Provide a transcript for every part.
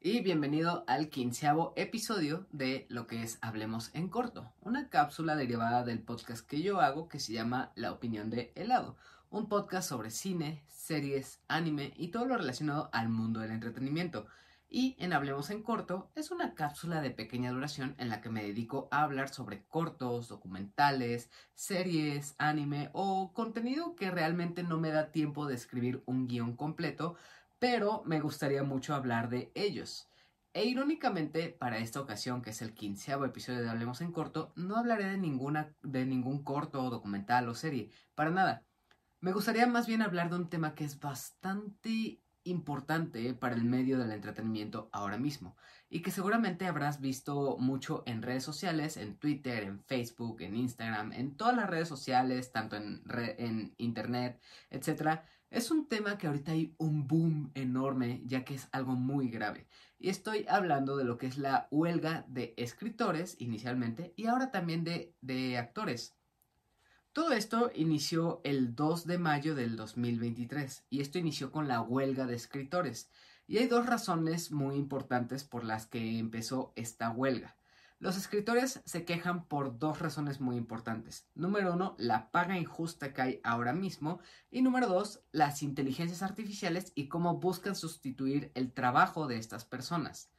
y bienvenido al quinceavo episodio de lo que es Hablemos en Corto, una cápsula derivada del podcast que yo hago que se llama La opinión de helado, un podcast sobre cine, series, anime y todo lo relacionado al mundo del entretenimiento. Y en Hablemos en Corto es una cápsula de pequeña duración en la que me dedico a hablar sobre cortos, documentales, series, anime o contenido que realmente no me da tiempo de escribir un guion completo, pero me gustaría mucho hablar de ellos. E irónicamente, para esta ocasión, que es el quinceavo episodio de Hablemos en Corto, no hablaré de, ninguna, de ningún corto, documental o serie, para nada. Me gustaría más bien hablar de un tema que es bastante importante para el medio del entretenimiento ahora mismo y que seguramente habrás visto mucho en redes sociales, en Twitter, en Facebook, en Instagram, en todas las redes sociales, tanto en, en internet, etc. Es un tema que ahorita hay un boom enorme ya que es algo muy grave. Y estoy hablando de lo que es la huelga de escritores inicialmente y ahora también de, de actores. Todo esto inició el 2 de mayo del 2023 y esto inició con la huelga de escritores. Y hay dos razones muy importantes por las que empezó esta huelga. Los escritores se quejan por dos razones muy importantes. Número uno, la paga injusta que hay ahora mismo. Y número dos, las inteligencias artificiales y cómo buscan sustituir el trabajo de estas personas.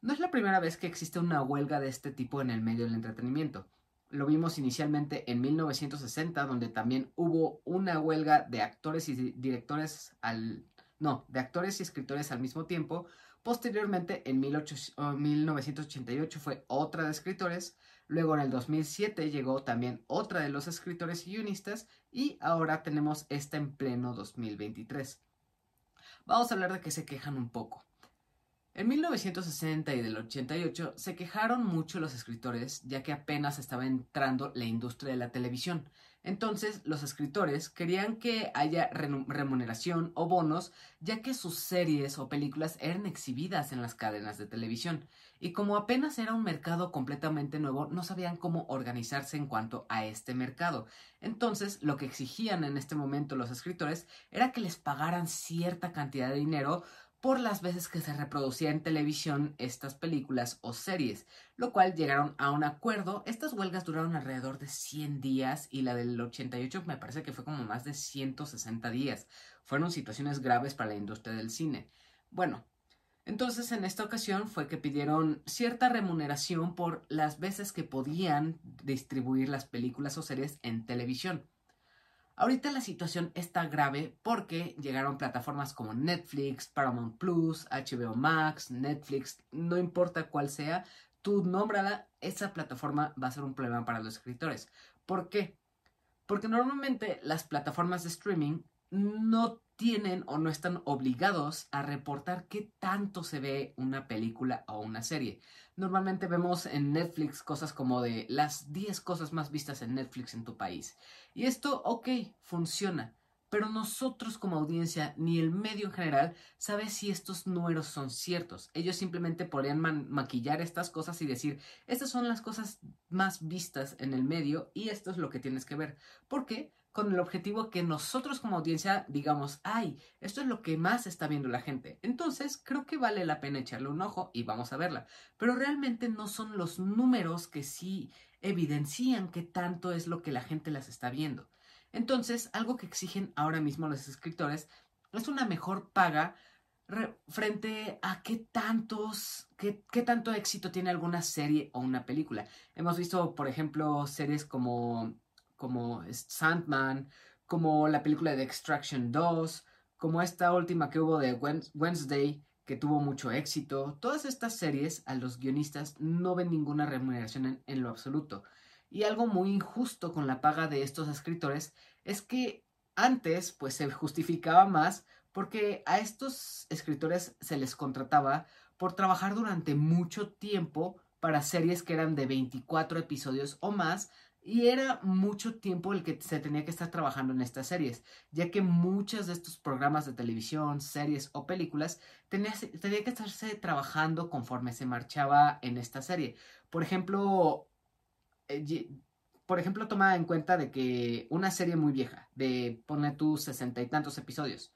No es la primera vez que existe una huelga de este tipo en el medio del entretenimiento. Lo vimos inicialmente en 1960, donde también hubo una huelga de actores y directores al... No, de actores y escritores al mismo tiempo. Posteriormente, en 1988 fue otra de escritores. Luego en el 2007 llegó también otra de los escritores y guionistas. Y ahora tenemos esta en pleno 2023. Vamos a hablar de que se quejan un poco. En 1960 y del 88 se quejaron mucho los escritores ya que apenas estaba entrando la industria de la televisión. Entonces los escritores querían que haya remuneración o bonos ya que sus series o películas eran exhibidas en las cadenas de televisión. Y como apenas era un mercado completamente nuevo, no sabían cómo organizarse en cuanto a este mercado. Entonces lo que exigían en este momento los escritores era que les pagaran cierta cantidad de dinero por las veces que se reproducía en televisión estas películas o series, lo cual llegaron a un acuerdo. Estas huelgas duraron alrededor de 100 días y la del 88 me parece que fue como más de 160 días. Fueron situaciones graves para la industria del cine. Bueno, entonces en esta ocasión fue que pidieron cierta remuneración por las veces que podían distribuir las películas o series en televisión. Ahorita la situación está grave porque llegaron plataformas como Netflix, Paramount Plus, HBO Max, Netflix, no importa cuál sea, tú nómbrala, esa plataforma va a ser un problema para los escritores. ¿Por qué? Porque normalmente las plataformas de streaming no tienen o no están obligados a reportar qué tanto se ve una película o una serie. Normalmente vemos en Netflix cosas como de las 10 cosas más vistas en Netflix en tu país. Y esto, ok, funciona. Pero nosotros como audiencia, ni el medio en general, sabe si estos números son ciertos. Ellos simplemente podrían maquillar estas cosas y decir, estas son las cosas más vistas en el medio y esto es lo que tienes que ver. ¿Por qué? con el objetivo que nosotros como audiencia digamos, ay, esto es lo que más está viendo la gente. Entonces, creo que vale la pena echarle un ojo y vamos a verla. Pero realmente no son los números que sí evidencian que tanto es lo que la gente las está viendo. Entonces, algo que exigen ahora mismo los escritores es una mejor paga frente a qué tantos, qué, qué, tanto éxito tiene alguna serie o una película. Hemos visto, por ejemplo, series como como Sandman, como la película de Extraction 2, como esta última que hubo de Wednesday, que tuvo mucho éxito. Todas estas series a los guionistas no ven ninguna remuneración en, lo absoluto. Y algo muy injusto con la paga de estos escritores es que antes pues se justificaba más porque a estos escritores se les contrataba por trabajar durante mucho tiempo para series que eran de 24 episodios o más y era mucho tiempo el que se tenía que estar trabajando en estas series, ya que muchos de estos programas de televisión, series o películas tenía, tenía que estarse trabajando conforme se marchaba en esta serie. Por ejemplo, por ejemplo, toma en cuenta de que una serie muy vieja, de pone tus sesenta y tantos episodios,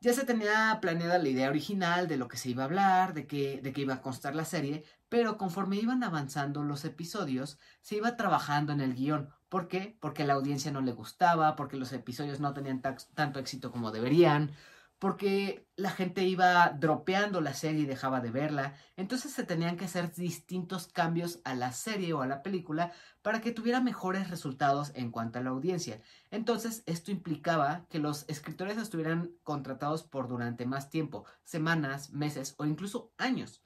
ya se tenía planeada la idea original de lo que se iba a hablar, de qué, de qué iba a constar la serie, pero conforme iban avanzando los episodios, se iba trabajando en el guion. ¿Por qué? Porque la audiencia no le gustaba, porque los episodios no tenían tanto éxito como deberían, porque la gente iba dropeando la serie y dejaba de verla, entonces se tenían que hacer distintos cambios a la serie o a la película para que tuviera mejores resultados en cuanto a la audiencia. Entonces esto implicaba que los escritores estuvieran contratados por durante más tiempo, semanas, meses o incluso años.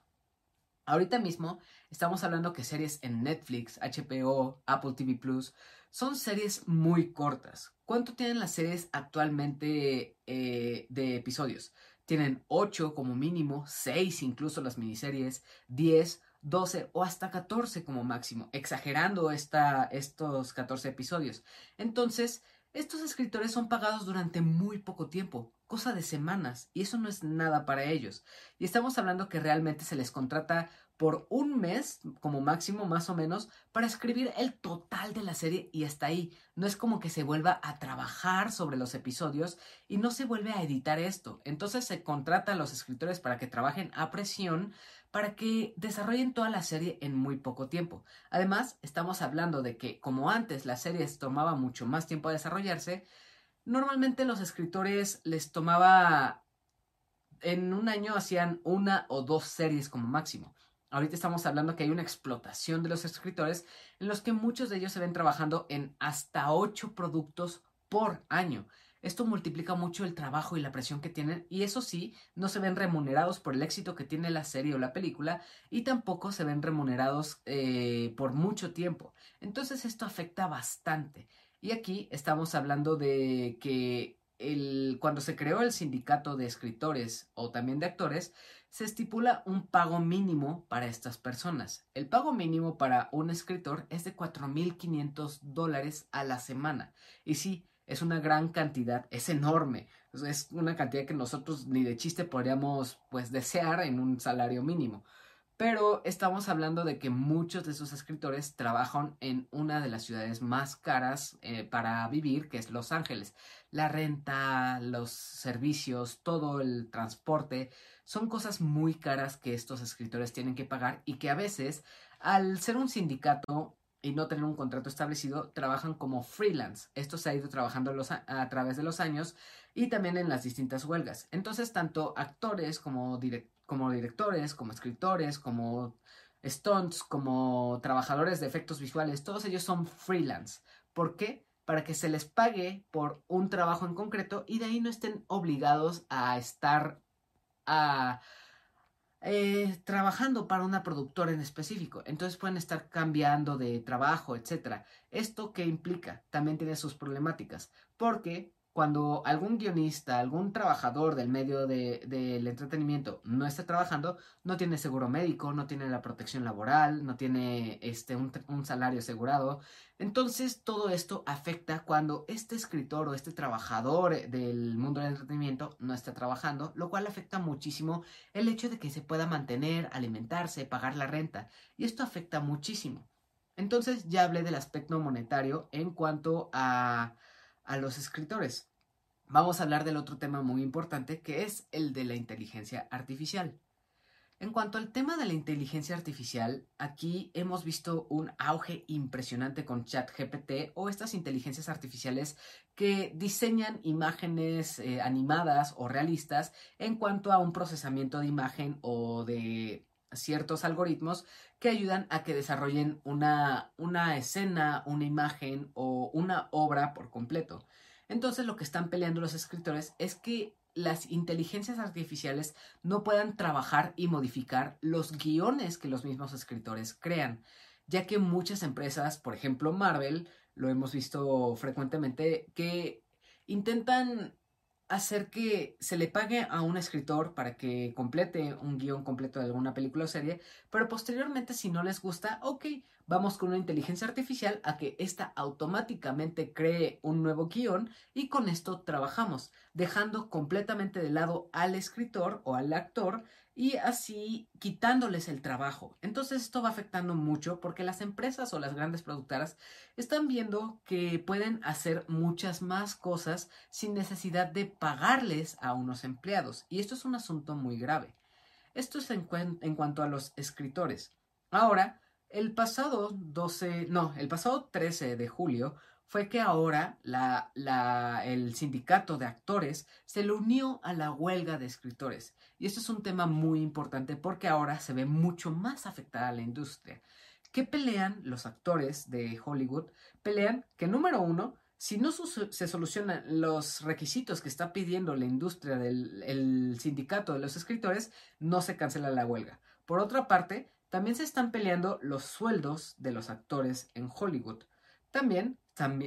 Ahorita mismo estamos hablando que series en Netflix, HBO, Apple TV Plus son series muy cortas. ¿Cuánto tienen las series actualmente eh, de episodios? Tienen 8 como mínimo, 6 incluso las miniseries, 10, 12 o hasta 14 como máximo, exagerando esta, estos 14 episodios. Entonces, estos escritores son pagados durante muy poco tiempo, cosa de semanas, y eso no es nada para ellos. Y estamos hablando que realmente se les contrata por un mes, como máximo más o menos, para escribir el total de la serie y hasta ahí. No es como que se vuelva a trabajar sobre los episodios y no se vuelve a editar esto. Entonces se contrata a los escritores para que trabajen a presión para que desarrollen toda la serie en muy poco tiempo. Además, estamos hablando de que como antes las series tomaban mucho más tiempo a desarrollarse, normalmente los escritores les tomaba en un año hacían una o dos series como máximo. Ahorita estamos hablando que hay una explotación de los escritores en los que muchos de ellos se ven trabajando en hasta ocho productos por año. Esto multiplica mucho el trabajo y la presión que tienen y eso sí, no se ven remunerados por el éxito que tiene la serie o la película y tampoco se ven remunerados eh, por mucho tiempo. Entonces esto afecta bastante. Y aquí estamos hablando de que cuando se creó el sindicato de escritores o también de actores, se estipula un pago mínimo para estas personas. El pago mínimo para un escritor es de 4.500 dólares a la semana. Y sí, es una gran cantidad, es enorme. Es una cantidad que nosotros ni de chiste podríamos pues desear en un salario mínimo. Pero estamos hablando de que muchos de esos escritores trabajan en una de las ciudades más caras eh, para vivir, que es Los Ángeles. La renta, los servicios, todo el transporte, son cosas muy caras que estos escritores tienen que pagar y que a veces, al ser un sindicato y no tener un contrato establecido, trabajan como freelance. Esto se ha ido trabajando a, través de los años y también en las distintas huelgas. Entonces, tanto actores como, como directores, como escritores, como stunts, como trabajadores de efectos visuales, todos ellos son freelance. ¿Por qué? Para que se les pague por un trabajo en concreto y de ahí no estén obligados a estar a, eh, trabajando para una productora en específico. Entonces pueden estar cambiando de trabajo, etc. ¿Esto qué implica? También tiene sus problemáticas. Porque cuando algún guionista, algún trabajador del medio del entretenimiento no está trabajando, no tiene seguro médico, no tiene la protección laboral, no tiene este, un, un, salario asegurado. Entonces todo esto afecta cuando este escritor o este trabajador del mundo del entretenimiento no está trabajando, lo cual afecta muchísimo el hecho de que se pueda mantener, alimentarse, pagar la renta. Y esto afecta muchísimo. Entonces ya hablé del aspecto monetario en cuanto a a los escritores. Vamos a hablar del otro tema muy importante que es el de la inteligencia artificial. En cuanto al tema de la inteligencia artificial, aquí hemos visto un auge impresionante con ChatGPT o estas inteligencias artificiales que diseñan imágenes eh, animadas o realistas en cuanto a un procesamiento de imagen o de ciertos algoritmos que ayudan a que desarrollen una, una escena, una imagen o una obra por completo. Entonces lo que están peleando los escritores es que las inteligencias artificiales no puedan trabajar y modificar los guiones que los mismos escritores crean, ya que muchas empresas, por ejemplo Marvel, lo hemos visto frecuentemente, que intentan hacer que se le pague a un escritor para que complete un guion completo de alguna película o serie, pero posteriormente si no les gusta, ok, vamos con una inteligencia artificial a que ésta automáticamente cree un nuevo guion y con esto trabajamos, dejando completamente de lado al escritor o al actor y así quitándoles el trabajo. Entonces esto va afectando mucho porque las empresas o las grandes productoras están viendo que pueden hacer muchas más cosas sin necesidad de pagarles a unos empleados y esto es un asunto muy grave. Esto es en, en cuanto a los escritores. Ahora, el pasado 12, no, el pasado 13 de julio fue que ahora el sindicato de actores se le unió a la huelga de escritores. Y esto es un tema muy importante porque ahora se ve mucho más afectada la industria. ¿Qué pelean los actores de Hollywood? Pelean que número uno, si no se solucionan los requisitos que está pidiendo la industria del sindicato de los escritores, no se cancela la huelga. Por otra parte, también se están peleando los sueldos de los actores en Hollywood. También,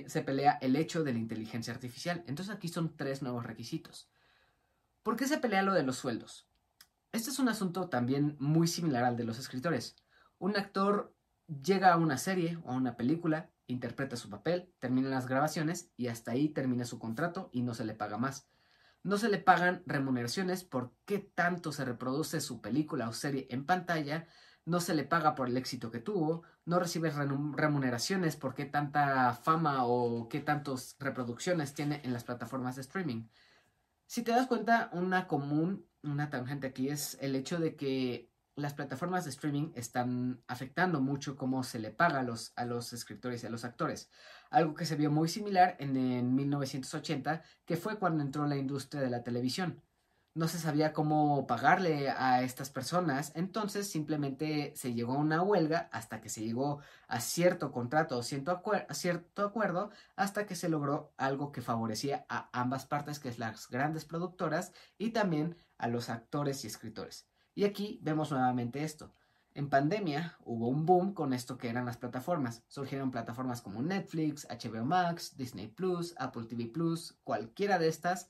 se pelea el hecho de la inteligencia artificial. Entonces aquí son tres nuevos requisitos. ¿Por qué se pelea lo de los sueldos? Este es un asunto también muy similar al de los escritores. Un actor llega a una serie o a una película, interpreta su papel, termina las grabaciones y hasta ahí termina su contrato y no se le paga más. No se le pagan remuneraciones por qué tanto se reproduce su película o serie en pantalla, no se le paga por el éxito que tuvo, no recibe remuneraciones por qué tanta fama o qué tantas reproducciones tiene en las plataformas de streaming. Si te das cuenta, una común, una tangente aquí es el hecho de que las plataformas de streaming están afectando mucho cómo se le paga a los, a los escritores y a los actores. Algo que se vio muy similar en, en 1980, que fue cuando entró la industria de la televisión no se sabía cómo pagarle a estas personas, entonces simplemente se llegó a una huelga hasta que se llegó a cierto contrato o cierto, acuerdo hasta que se logró algo que favorecía a ambas partes, que es las grandes productoras y también a los actores y escritores. Y aquí vemos nuevamente esto. En pandemia hubo un boom con esto que eran las plataformas. Surgieron plataformas como Netflix, HBO Max, Disney Plus, Apple TV Plus, cualquiera de estas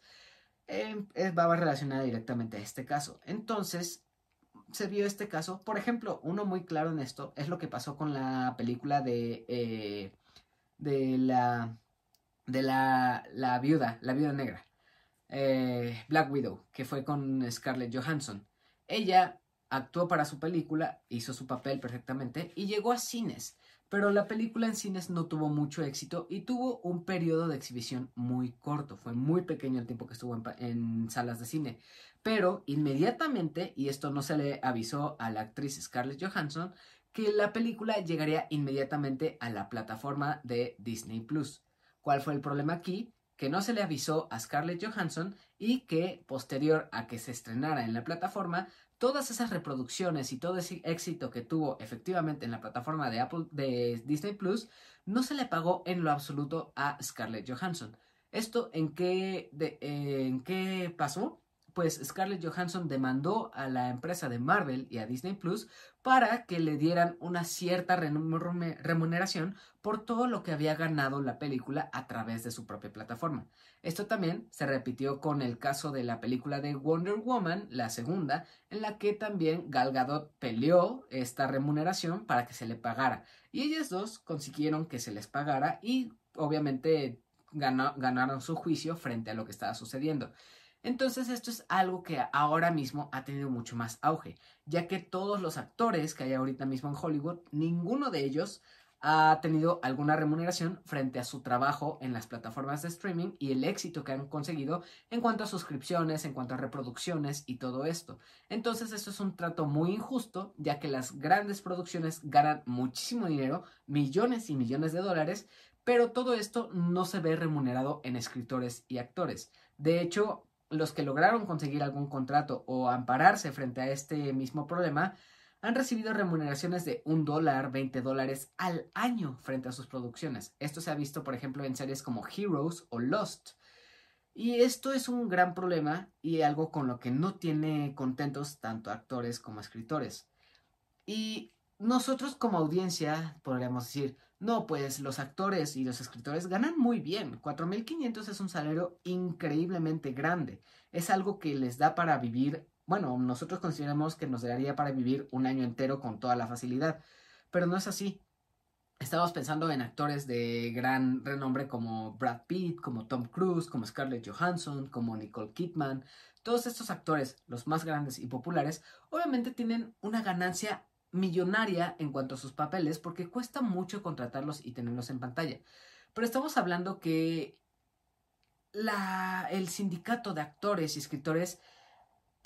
eh, va relacionada directamente a este caso. Entonces, se vio este caso. Por ejemplo, uno muy claro en esto es lo que pasó con la película de, eh, de la de la, la, viuda, la viuda negra, eh, Black Widow, que fue con Scarlett Johansson. Ella actuó para su película, hizo su papel perfectamente y llegó a cines pero la película en cines no tuvo mucho éxito y tuvo un periodo de exhibición muy corto, fue muy pequeño el tiempo que estuvo en, salas de cine, pero inmediatamente, y esto no se le avisó a la actriz Scarlett Johansson, que la película llegaría inmediatamente a la plataforma de Disney Plus. ¿Cuál fue el problema aquí? Que no se le avisó a Scarlett Johansson y que posterior a que se estrenara en la plataforma todas esas reproducciones y todo ese éxito que tuvo efectivamente en la plataforma de Apple de Disney Plus no se le pagó en lo absoluto a Scarlett Johansson. ¿Esto en qué, en qué pasó? Pues Scarlett Johansson demandó a la empresa de Marvel y a Disney Plus para que le dieran una cierta remuneración por todo lo que había ganado la película a través de su propia plataforma. Esto también se repitió con el caso de la película de Wonder Woman, la segunda, en la que también Gal Gadot peleó esta remuneración para que se le pagara. Y ellas dos consiguieron que se les pagara y obviamente ganaron su juicio frente a lo que estaba sucediendo. Entonces esto es algo que ahora mismo ha tenido mucho más auge, ya que todos los actores que hay ahorita mismo en Hollywood, ninguno de ellos ha tenido alguna remuneración frente a su trabajo en las plataformas de streaming y el éxito que han conseguido en cuanto a suscripciones, en cuanto a reproducciones y todo esto. Entonces esto es un trato muy injusto ya que las grandes producciones ganan muchísimo dinero, millones y millones de dólares, pero todo esto no se ve remunerado en escritores y actores. De hecho, los que lograron conseguir algún contrato o ampararse frente a este mismo problema han recibido remuneraciones de un dólar, 20 dólares al año frente a sus producciones. Esto se ha visto, por ejemplo, en series como Heroes o Lost. Y esto es un gran problema y algo con lo que no tiene contentos tanto actores como escritores. Y nosotros como audiencia podríamos decir, no, pues los actores y los escritores ganan muy bien. 4.500 es un salario increíblemente grande. Es algo que les da para vivir bueno, nosotros consideramos que nos daría para vivir un año entero con toda la facilidad, pero no es así. Estamos pensando en actores de gran renombre como Brad Pitt, como Tom Cruise, como Scarlett Johansson, como Nicole Kidman. Todos estos actores, los más grandes y populares, obviamente tienen una ganancia millonaria en cuanto a sus papeles porque cuesta mucho contratarlos y tenerlos en pantalla. Pero estamos hablando que la, el sindicato de actores y escritores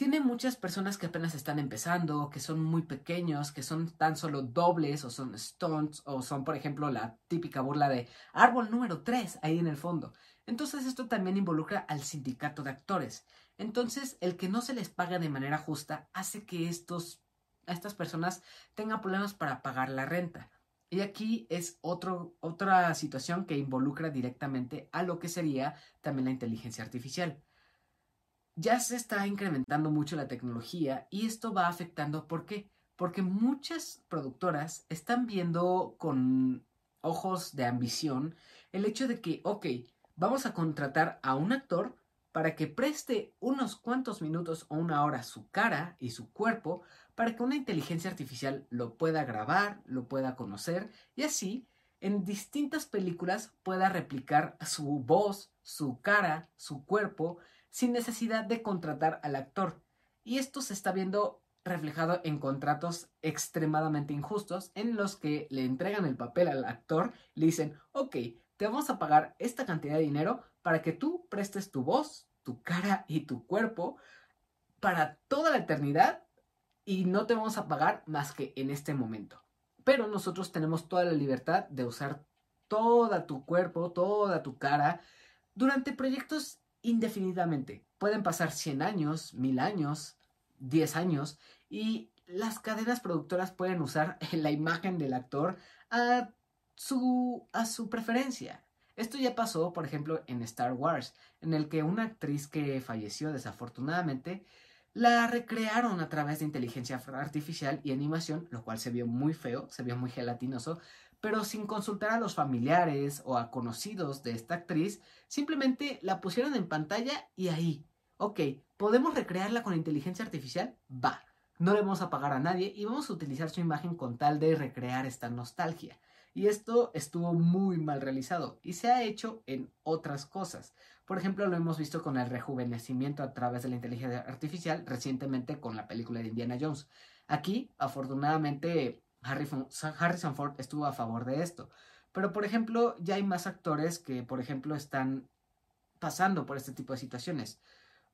tiene muchas personas que apenas están empezando, que son muy pequeños, que son tan solo dobles o son stunts o son, por ejemplo, la típica burla de árbol número 3 ahí en el fondo. Entonces esto también involucra al sindicato de actores. Entonces el que no se les paga de manera justa hace que estos, estas personas tengan problemas para pagar la renta. Y aquí es otro, otra situación que involucra directamente a lo que sería también la inteligencia artificial ya se está incrementando mucho la tecnología y esto va afectando, ¿por qué? Porque muchas productoras están viendo con ojos de ambición el hecho de que, ok, vamos a contratar a un actor para que preste unos cuantos minutos o una hora su cara y su cuerpo para que una inteligencia artificial lo pueda grabar, lo pueda conocer y así en distintas películas pueda replicar su voz, su cara, su cuerpo sin necesidad de contratar al actor. Y esto se está viendo reflejado en contratos extremadamente injustos en los que le entregan el papel al actor, le dicen, ok, te vamos a pagar esta cantidad de dinero para que tú prestes tu voz, tu cara y tu cuerpo para toda la eternidad y no te vamos a pagar más que en este momento. Pero nosotros tenemos toda la libertad de usar toda tu cuerpo, toda tu cara durante proyectos indefinidamente. Pueden pasar 100 años, 1000 años, 10 años y las cadenas productoras pueden usar la imagen del actor a su, a su preferencia. Esto ya pasó, por ejemplo, en Star Wars, en el que una actriz que falleció desafortunadamente la recrearon a través de inteligencia artificial y animación, lo cual se vio muy feo, se vio muy gelatinoso, pero sin consultar a los familiares o a conocidos de esta actriz, simplemente la pusieron en pantalla y ahí. Ok, ¿podemos recrearla con inteligencia artificial? Va. No le vamos a pagar a nadie y vamos a utilizar su imagen con tal de recrear esta nostalgia. Y esto estuvo muy mal realizado y se ha hecho en otras cosas. Por ejemplo, lo hemos visto con el rejuvenecimiento a través de la inteligencia artificial recientemente con la película de Indiana Jones. Aquí, afortunadamente, Harrison Ford estuvo a favor de esto. Pero, por ejemplo, ya hay más actores que, por ejemplo, están pasando por este tipo de situaciones.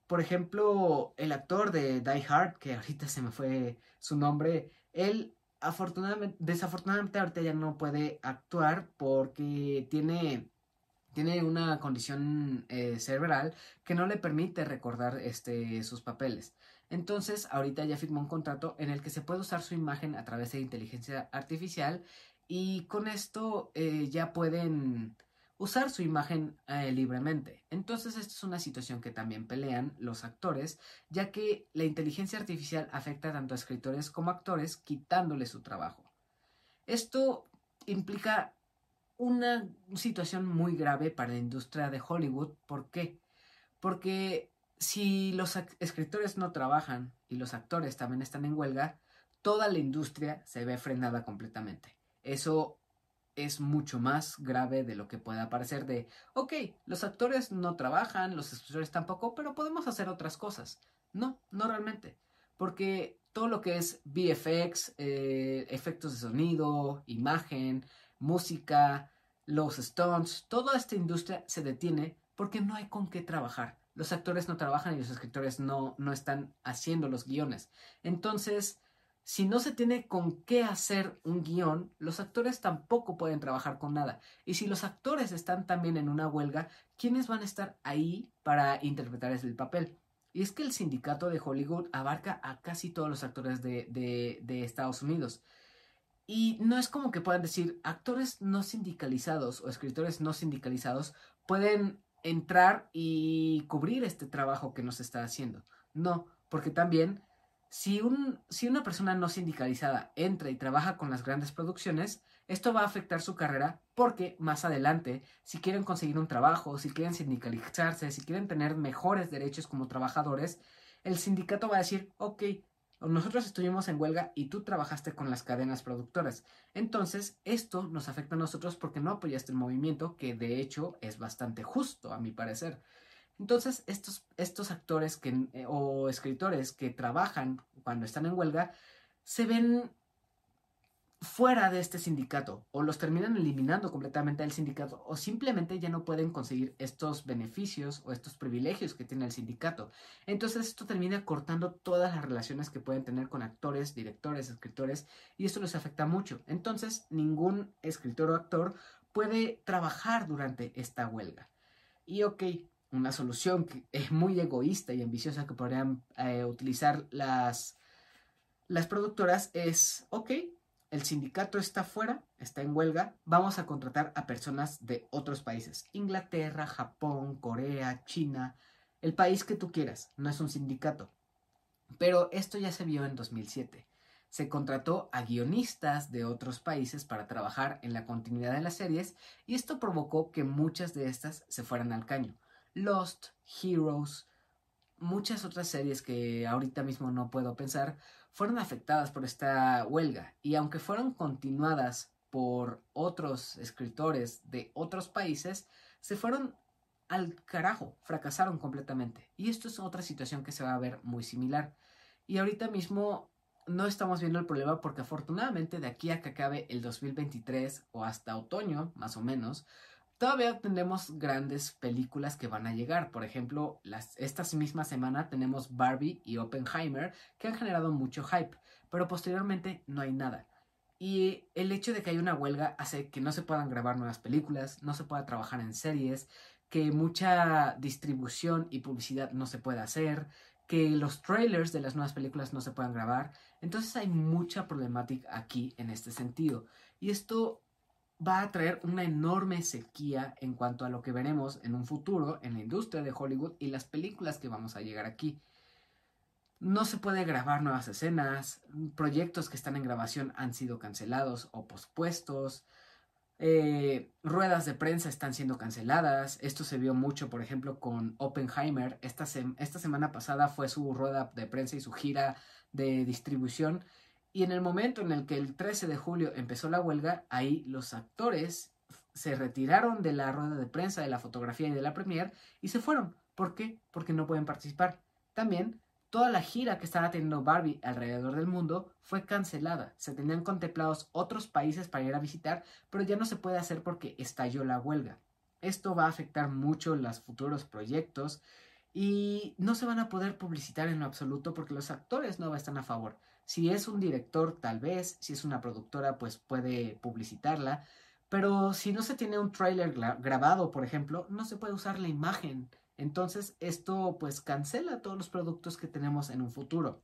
Por ejemplo, el actor de Die Hard, que ahorita se me fue su nombre, él afortunadamente, desafortunadamente ahorita ya no puede actuar porque tiene, tiene una condición eh, cerebral que no le permite recordar este, sus papeles. Entonces, ahorita ya firmó un contrato en el que se puede usar su imagen a través de inteligencia artificial y con esto eh, ya pueden usar su imagen eh, libremente. Entonces, esto es una situación que también pelean los actores, ya que la inteligencia artificial afecta tanto a escritores como a actores, quitándole su trabajo. Esto implica una situación muy grave para la industria de Hollywood. ¿Por qué? Porque si los escritores no trabajan y los actores también están en huelga, toda la industria se ve frenada completamente. Eso es mucho más grave de lo que pueda parecer de, ok, los actores no trabajan, los escritores tampoco, pero podemos hacer otras cosas. No, no realmente. Porque todo lo que es VFX, eh, efectos de sonido, imagen, música, los stunts, toda esta industria se detiene porque no hay con qué trabajar los actores no trabajan y los escritores no, no están haciendo los guiones. Entonces, si no se tiene con qué hacer un guion, los actores tampoco pueden trabajar con nada. Y si los actores están también en una huelga, ¿quiénes van a estar ahí para interpretar el papel? Y es que el sindicato de Hollywood abarca a casi todos los actores de, de Estados Unidos. Y no es como que puedan decir, actores no sindicalizados o escritores no sindicalizados pueden entrar y cubrir este trabajo que nos está haciendo. No, porque también si, un, si una persona no sindicalizada entra y trabaja con las grandes producciones, esto va a afectar su carrera porque más adelante, si quieren conseguir un trabajo, si quieren sindicalizarse, si quieren tener mejores derechos como trabajadores, el sindicato va a decir, ok, nosotros estuvimos en huelga y tú trabajaste con las cadenas productoras. Entonces, esto nos afecta a nosotros porque no apoyaste el movimiento, que de hecho es bastante justo, a mi parecer. Entonces, estos, estos actores que, eh, o escritores que trabajan cuando están en huelga se ven fuera de este sindicato o los terminan eliminando completamente del sindicato o simplemente ya no pueden conseguir estos beneficios o estos privilegios que tiene el sindicato. Entonces esto termina cortando todas las relaciones que pueden tener con actores, directores, escritores y esto les afecta mucho. Entonces ningún escritor o actor puede trabajar durante esta huelga. Y ok, una solución que es muy egoísta y ambiciosa que podrían eh, utilizar las, las productoras es, ok, el sindicato está fuera, está en huelga, vamos a contratar a personas de otros países. Inglaterra, Japón, Corea, China, el país que tú quieras, no es un sindicato. Pero esto ya se vio en 2007. Se contrató a guionistas de otros países para trabajar en la continuidad de las series y esto provocó que muchas de estas se fueran al caño. Lost, Heroes, muchas otras series que ahorita mismo no puedo pensar, fueron afectadas por esta huelga y aunque fueron continuadas por otros escritores de otros países, se fueron al carajo, fracasaron completamente. Y esto es otra situación que se va a ver muy similar. Y ahorita mismo no estamos viendo el problema porque afortunadamente de aquí a que acabe el 2023 o hasta otoño, más o menos, Todavía tenemos grandes películas que van a llegar. Por ejemplo, las, esta misma semana tenemos Barbie y Oppenheimer que han generado mucho hype, pero posteriormente no hay nada. Y el hecho de que haya una huelga hace que no se puedan grabar nuevas películas, no se pueda trabajar en series, que mucha distribución y publicidad no se pueda hacer, que los trailers de las nuevas películas no se puedan grabar. Entonces hay mucha problemática aquí en este sentido. Y esto va a traer una enorme sequía en cuanto a lo que veremos en un futuro en la industria de Hollywood y las películas que vamos a llegar aquí. No se puede grabar nuevas escenas, proyectos que están en grabación han sido cancelados o pospuestos, eh, ruedas de prensa están siendo canceladas, esto se vio mucho por ejemplo con Oppenheimer, esta, esta semana pasada fue su rueda de prensa y su gira de distribución y en el momento en el que el 13 de julio empezó la huelga, ahí los actores se retiraron de la rueda de prensa, de la fotografía y de la premier y se fueron. ¿Por qué? Porque no pueden participar. También toda la gira que estaba teniendo Barbie alrededor del mundo fue cancelada. Se tenían contemplados otros países para ir a visitar, pero ya no se puede hacer porque estalló la huelga. Esto va a afectar mucho los futuros proyectos y no se van a poder publicitar en lo absoluto porque los actores no están a favor. Si es un director, tal vez, si es una productora, pues puede publicitarla, pero si no se tiene un trailer grabado, por ejemplo, no se puede usar la imagen. Entonces, esto pues cancela todos los productos que tenemos en un futuro.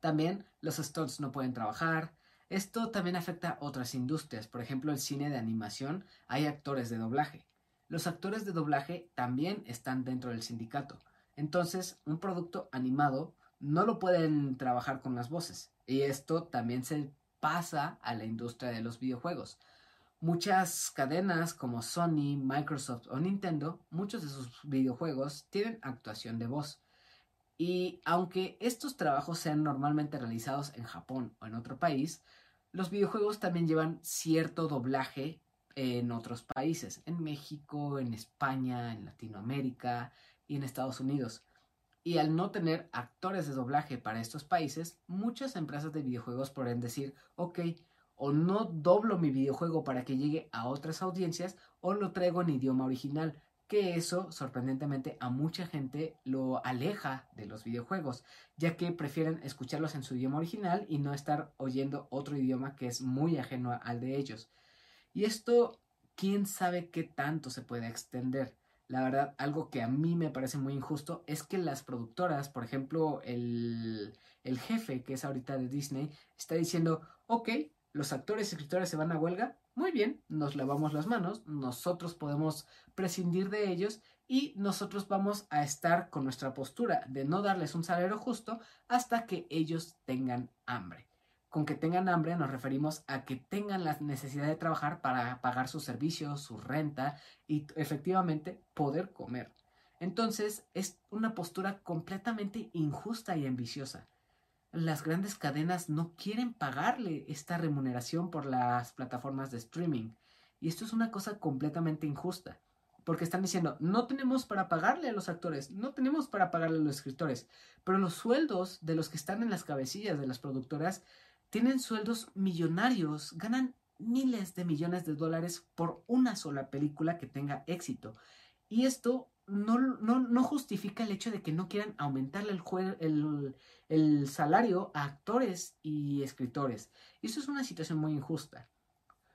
También los stunts no pueden trabajar. Esto también afecta a otras industrias. Por ejemplo, el cine de animación hay actores de doblaje. Los actores de doblaje también están dentro del sindicato. Entonces, un producto animado no lo pueden trabajar con las voces. Y esto también se pasa a la industria de los videojuegos. Muchas cadenas como Sony, Microsoft o Nintendo, muchos de sus videojuegos tienen actuación de voz. Y aunque estos trabajos sean normalmente realizados en Japón o en otro país, los videojuegos también llevan cierto doblaje en otros países, en México, en España, en Latinoamérica y en Estados Unidos. Y al no tener actores de doblaje para estos países, muchas empresas de videojuegos podrían decir, ok, o no doblo mi videojuego para que llegue a otras audiencias, o lo traigo en idioma original, que eso, sorprendentemente, a mucha gente lo aleja de los videojuegos, ya que prefieren escucharlos en su idioma original y no estar oyendo otro idioma que es muy ajeno al de ellos. Y esto, quién sabe qué tanto se puede extender. La verdad, algo que a mí me parece muy injusto es que las productoras, por ejemplo, el, el jefe que es ahorita de Disney, está diciendo, ok, los actores y escritores se van a huelga, muy bien, nos lavamos las manos, nosotros podemos prescindir de ellos y nosotros vamos a estar con nuestra postura de no darles un salario justo hasta que ellos tengan hambre. Con que tengan hambre nos referimos a que tengan la necesidad de trabajar para pagar sus servicios, su renta y efectivamente poder comer. Entonces es una postura completamente injusta y ambiciosa. las grandes cadenas no quieren pagarle esta remuneración por las plataformas de streaming. Y esto es una cosa completamente injusta. Porque están diciendo, no tenemos para pagarle a los actores, no tenemos para pagarle a los escritores, pero los sueldos de los que están en las cabecillas de las productoras tienen sueldos millonarios, ganan miles de millones de dólares por una sola película que tenga éxito. Y esto no, no, justifica el hecho de que no quieran aumentarle el, el, el, salario a actores y escritores. Y eso es una situación muy injusta.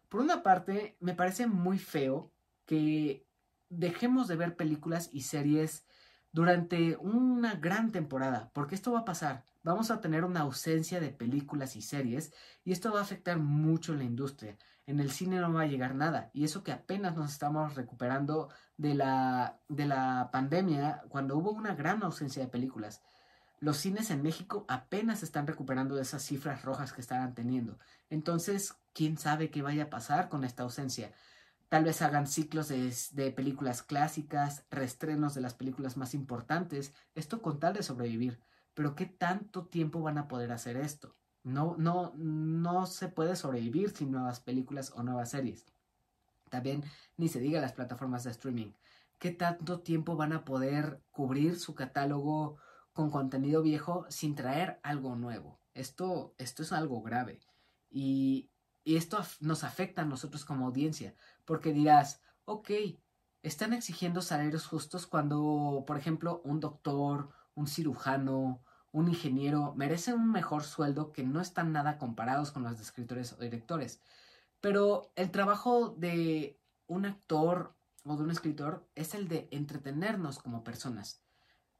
Por una parte, me parece muy feo que dejemos de ver películas y series durante una gran temporada, porque esto va a pasar. Vamos a tener una ausencia de películas y series y esto va a afectar mucho la industria. En el cine no va a llegar nada y eso que apenas nos estamos recuperando de la, de la pandemia cuando hubo una gran ausencia de películas. Los cines en México apenas están recuperando de esas cifras rojas que estaban teniendo. Entonces, ¿quién sabe qué vaya a pasar con esta ausencia? Tal vez hagan ciclos de, películas clásicas, reestrenos de las películas más importantes, esto con tal de sobrevivir. Pero ¿qué tanto tiempo van a poder hacer esto? No, no, no se puede sobrevivir sin nuevas películas o nuevas series. También ni se diga las plataformas de streaming. ¿Qué tanto tiempo van a poder cubrir su catálogo con contenido viejo sin traer algo nuevo? Esto, esto es algo grave. Y, y esto nos afecta a nosotros como audiencia, porque dirás, ok, están exigiendo salarios justos cuando, por ejemplo, un doctor, un cirujano, un ingeniero merecen un mejor sueldo que no están nada comparados con los de escritores o directores. Pero el trabajo de un actor o de un escritor es el de entretenernos como personas.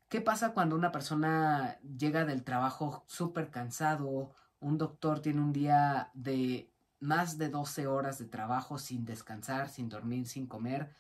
¿Qué pasa cuando una persona llega del trabajo súper cansado? Un doctor tiene un día de más de 12 horas de trabajo sin descansar, sin dormir, sin comer,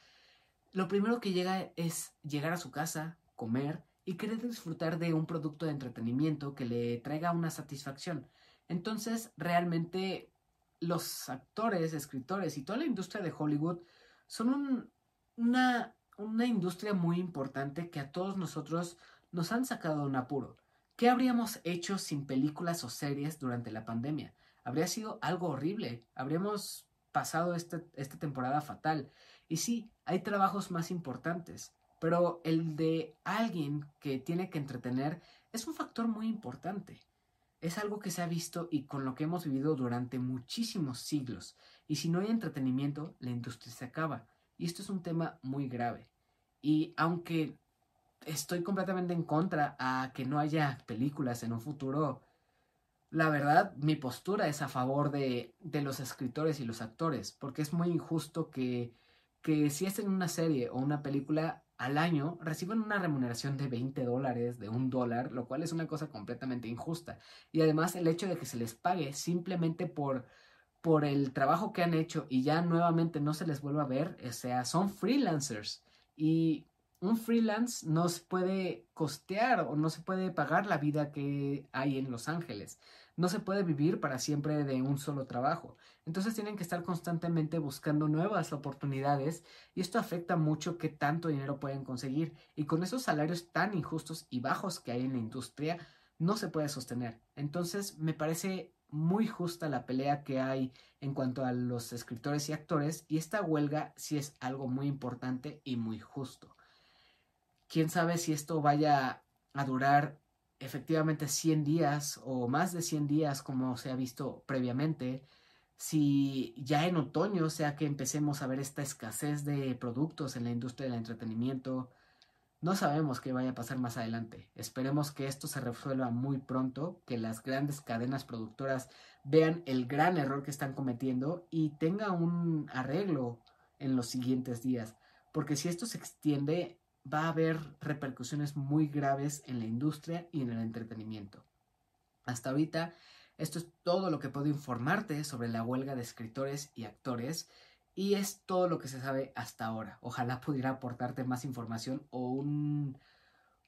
lo primero que llega es llegar a su casa, comer y querer disfrutar de un producto de entretenimiento que le traiga una satisfacción. Entonces, realmente los actores, escritores y toda la industria de Hollywood son una, una industria muy importante que a todos nosotros nos han sacado de un apuro. ¿Qué habríamos hecho sin películas o series durante la pandemia? habría sido algo horrible. Habríamos pasado este, esta temporada fatal. Y sí, hay trabajos más importantes, pero el de alguien que tiene que entretener es un factor muy importante. Es algo que se ha visto y con lo que hemos vivido durante muchísimos siglos. Y si no hay entretenimiento, la industria se acaba. Y esto es un tema muy grave. Y aunque estoy completamente en contra a que no haya películas en un futuro la verdad, mi postura es a favor de, de, los escritores y los actores, porque es muy injusto que, que si hacen una serie o una película al año reciban una remuneración de 20 dólares, de un dólar, lo cual es una cosa completamente injusta. Y además el hecho de que se les pague simplemente por, por el trabajo que han hecho y ya nuevamente no se les vuelva a ver, o sea, son freelancers. Y un freelance no se puede costear o no se puede pagar la vida que hay en Los Ángeles. No se puede vivir para siempre de un solo trabajo. Entonces tienen que estar constantemente buscando nuevas oportunidades y esto afecta mucho qué tanto dinero pueden conseguir. Y con esos salarios tan injustos y bajos que hay en la industria, no se puede sostener. Entonces me parece muy justa la pelea que hay en cuanto a los escritores y actores y esta huelga sí es algo muy importante y muy justo. Quién sabe si esto vaya a durar efectivamente 100 días o más de 100 días como se ha visto previamente. Si ya en otoño, sea que empecemos a ver esta escasez de productos en la industria del entretenimiento, no sabemos qué vaya a pasar más adelante. Esperemos que esto se resuelva muy pronto, que las grandes cadenas productoras vean el gran error que están cometiendo y tenga un arreglo en los siguientes días. Porque si esto se extiende, va a haber repercusiones muy graves en la industria y en el entretenimiento. Hasta ahorita, esto es todo lo que puedo informarte sobre la huelga de escritores y actores y es todo lo que se sabe hasta ahora. Ojalá pudiera aportarte más información o un,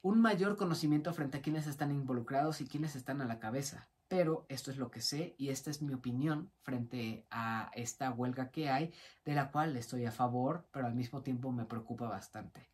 un mayor conocimiento frente a quienes están involucrados y quienes están a la cabeza. Pero esto es lo que sé y esta es mi opinión frente a esta huelga que hay, de la cual estoy a favor, pero al mismo tiempo me preocupa bastante.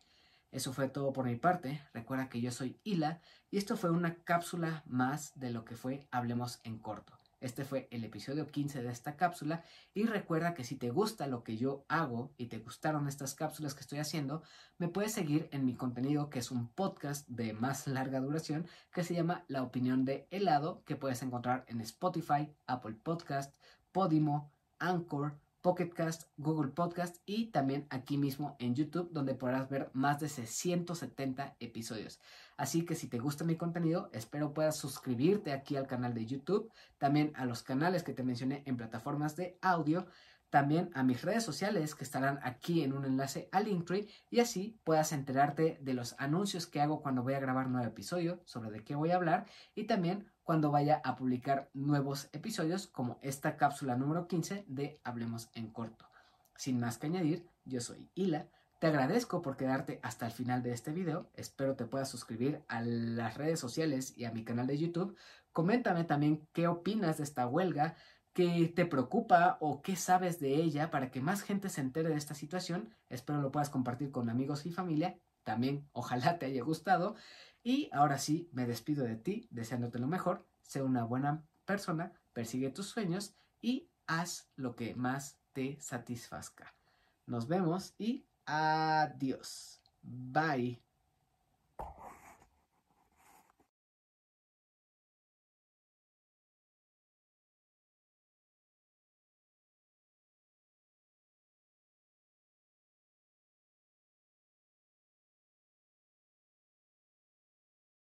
Eso fue todo por mi parte. Recuerda que yo soy Hila y esto fue una cápsula más de lo que fue Hablemos en corto. Este fue el episodio 15 de esta cápsula y recuerda que si te gusta lo que yo hago y te gustaron estas cápsulas que estoy haciendo, me puedes seguir en mi contenido que es un podcast de más larga duración que se llama La opinión de helado que puedes encontrar en Spotify, Apple Podcast, Podimo, Anchor, Pocketcast, Google Podcast y también aquí mismo en YouTube donde podrás ver más de 170 episodios. Así que si te gusta mi contenido, espero puedas suscribirte aquí al canal de YouTube, también a los canales que te mencioné en plataformas de audio, también a mis redes sociales que estarán aquí en un enlace al Linktree y así puedas enterarte de los anuncios que hago cuando voy a grabar nuevo episodio, sobre de qué voy a hablar y también cuando vaya a publicar nuevos episodios como esta cápsula número 15 de Hablemos en corto. Sin más que añadir, yo soy Hila, te agradezco por quedarte hasta el final de este video, espero te puedas suscribir a las redes sociales y a mi canal de YouTube, coméntame también qué opinas de esta huelga, qué te preocupa o qué sabes de ella para que más gente se entere de esta situación, espero lo puedas compartir con amigos y familia, también ojalá te haya gustado y ahora sí, me despido de ti, deseándote lo mejor, sé una buena persona, persigue tus sueños y haz lo que más te satisfazca. Nos vemos y adiós. Bye.